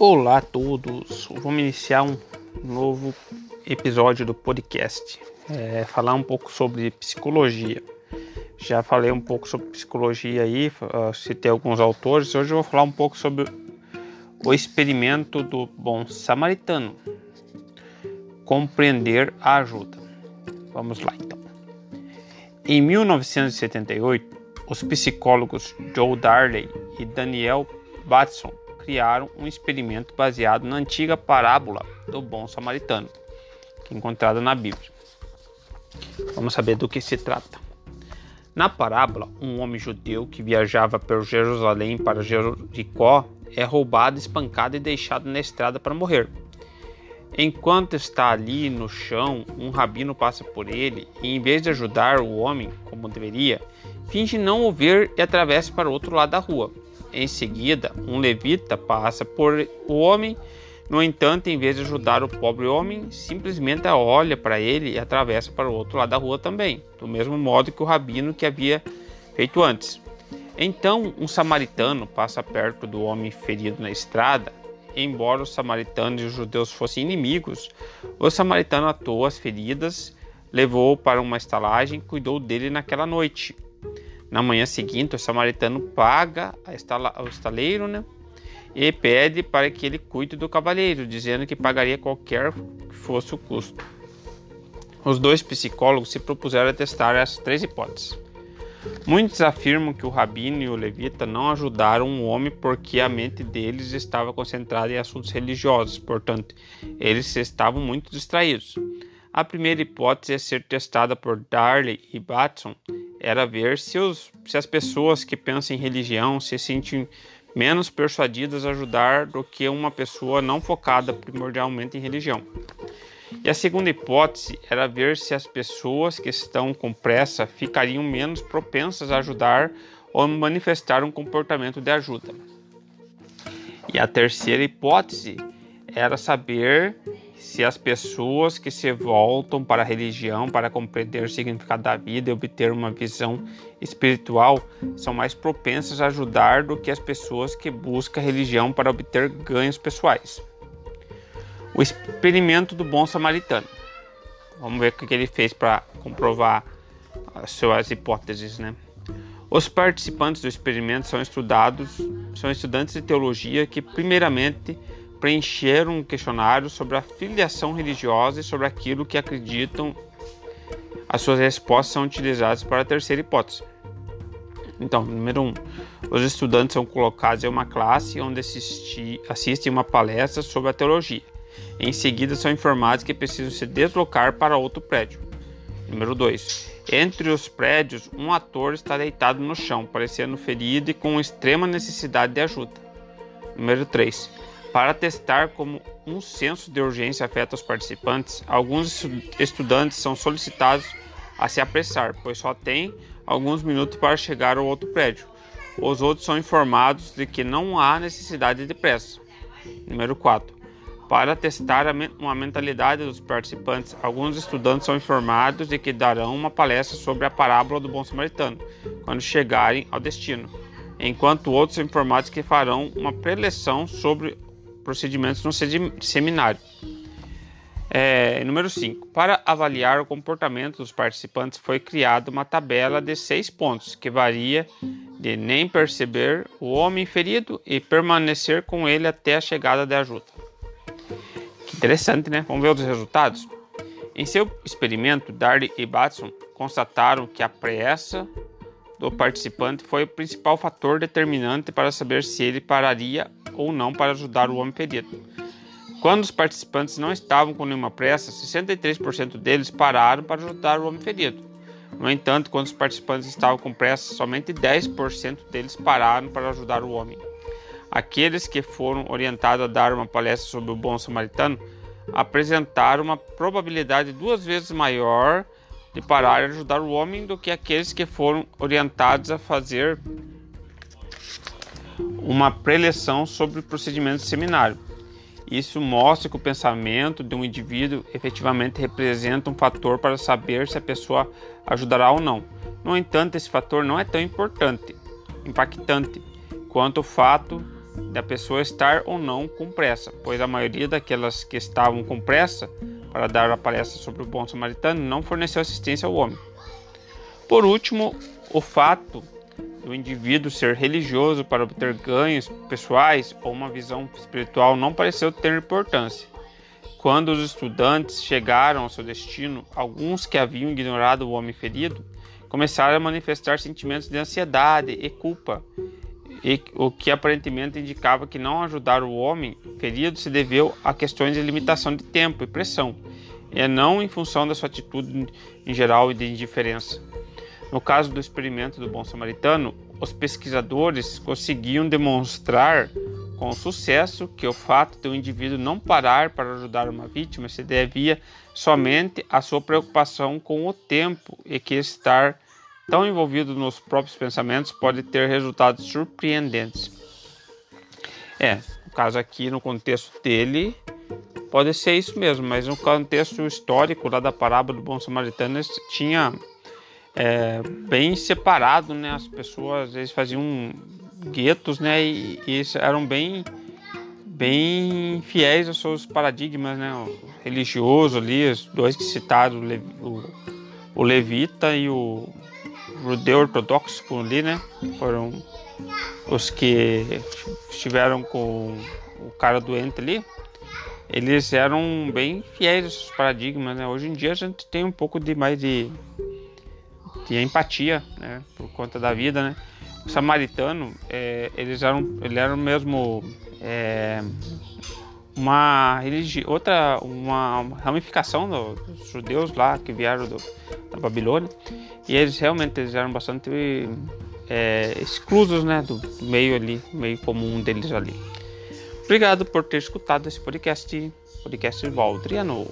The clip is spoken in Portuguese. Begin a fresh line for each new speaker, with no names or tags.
Olá a todos, vamos iniciar um novo episódio do podcast. É, falar um pouco sobre psicologia. Já falei um pouco sobre psicologia aí, citei alguns autores. Hoje eu vou falar um pouco sobre o experimento do bom samaritano. Compreender a ajuda. Vamos lá então. Em 1978, os psicólogos Joe Darley e Daniel Batson criaram um experimento baseado na antiga parábola do bom samaritano, é encontrada na Bíblia. Vamos saber do que se trata. Na parábola, um homem judeu que viajava por Jerusalém para Jericó é roubado, espancado e deixado na estrada para morrer. Enquanto está ali no chão, um rabino passa por ele e, em vez de ajudar o homem como deveria, finge não o ver e atravessa para o outro lado da rua. Em seguida, um levita passa por o homem, no entanto, em vez de ajudar o pobre homem, simplesmente olha para ele e atravessa para o outro lado da rua também, do mesmo modo que o rabino que havia feito antes. Então, um samaritano passa perto do homem ferido na estrada embora os samaritanos e os judeus fossem inimigos, o samaritano atou as feridas, levou-o para uma estalagem e cuidou dele naquela noite. Na manhã seguinte, o samaritano paga ao estaleiro né, e pede para que ele cuide do cavalheiro, dizendo que pagaria qualquer que fosse o custo. Os dois psicólogos se propuseram a testar as três hipóteses. Muitos afirmam que o rabino e o levita não ajudaram o homem porque a mente deles estava concentrada em assuntos religiosos, portanto, eles estavam muito distraídos. A primeira hipótese a ser testada por Darley e Batson era ver se, os, se as pessoas que pensam em religião se sentem menos persuadidas a ajudar do que uma pessoa não focada primordialmente em religião. E a segunda hipótese era ver se as pessoas que estão com pressa ficariam menos propensas a ajudar ou manifestar um comportamento de ajuda. E a terceira hipótese era saber se as pessoas que se voltam para a religião para compreender o significado da vida e obter uma visão espiritual são mais propensas a ajudar do que as pessoas que buscam a religião para obter ganhos pessoais. O experimento do bom samaritano. Vamos ver o que ele fez para comprovar as suas hipóteses, né? Os participantes do experimento são estudados, são estudantes de teologia que primeiramente preencheram um questionário sobre a filiação religiosa e sobre aquilo que acreditam. As suas respostas são utilizadas para a terceira hipótese. Então, número um, os estudantes são colocados em uma classe onde assistem uma palestra sobre a teologia. Em seguida, são informados que precisam se deslocar para outro prédio. Número 2. Entre os prédios, um ator está deitado no chão, parecendo ferido e com extrema necessidade de ajuda. Número 3. Para testar como um senso de urgência afeta os participantes, alguns estudantes são solicitados a se apressar, pois só têm alguns minutos para chegar ao outro prédio. Os outros são informados de que não há necessidade de pressa. Número 4. Para testar uma mentalidade dos participantes, alguns estudantes são informados de que darão uma palestra sobre a parábola do bom samaritano quando chegarem ao destino, enquanto outros são informados que farão uma preleção sobre procedimentos no seminário. É, número 5. Para avaliar o comportamento dos participantes, foi criada uma tabela de seis pontos, que varia de nem perceber o homem ferido e permanecer com ele até a chegada da ajuda. Interessante, né? Vamos ver os resultados? Em seu experimento, Darley e Batson constataram que a pressa do participante foi o principal fator determinante para saber se ele pararia ou não para ajudar o homem ferido. Quando os participantes não estavam com nenhuma pressa, 63% deles pararam para ajudar o homem ferido. No entanto, quando os participantes estavam com pressa, somente 10% deles pararam para ajudar o homem. Aqueles que foram orientados a dar uma palestra sobre o bom samaritano apresentaram uma probabilidade duas vezes maior de parar e ajudar o homem do que aqueles que foram orientados a fazer uma preleção sobre o procedimento de seminário. Isso mostra que o pensamento de um indivíduo efetivamente representa um fator para saber se a pessoa ajudará ou não. No entanto, esse fator não é tão importante, impactante, quanto o fato da pessoa estar ou não com pressa, pois a maioria daquelas que estavam com pressa para dar a palestra sobre o bom samaritano não forneceu assistência ao homem. Por último, o fato do indivíduo ser religioso para obter ganhos pessoais ou uma visão espiritual não pareceu ter importância. Quando os estudantes chegaram ao seu destino, alguns que haviam ignorado o homem ferido começaram a manifestar sentimentos de ansiedade e culpa, e, o que aparentemente indicava que não ajudar o homem ferido se deveu a questões de limitação de tempo e pressão, e não em função da sua atitude em geral de indiferença. No caso do experimento do bom samaritano, os pesquisadores conseguiam demonstrar com sucesso que o fato de um indivíduo não parar para ajudar uma vítima se devia somente à sua preocupação com o tempo e que estar tão envolvido nos próprios pensamentos pode ter resultados surpreendentes. É, no caso aqui, no contexto dele, pode ser isso mesmo, mas no contexto histórico lá da parábola do bom samaritano tinha é, bem separado, né? As pessoas eles faziam guetos, né? E, e eram bem bem fiéis aos seus paradigmas, né? O religioso ali, os dois que citaram, o, o levita e o judeu ortodoxo ali, né? Foram os que estiveram com o cara doente ali. Eles eram bem fiéis aos seus paradigmas, né? Hoje em dia a gente tem um pouco de mais de de empatia, né, por conta da vida, né. O samaritano, é, eles eram, ele era mesmo é, uma outra, uma ramificação do, dos judeus lá que vieram do, da Babilônia, e eles realmente eles eram bastante é, exclusos, né, do meio ali, meio comum deles ali. Obrigado por ter escutado esse podcast, podcast Valdriano.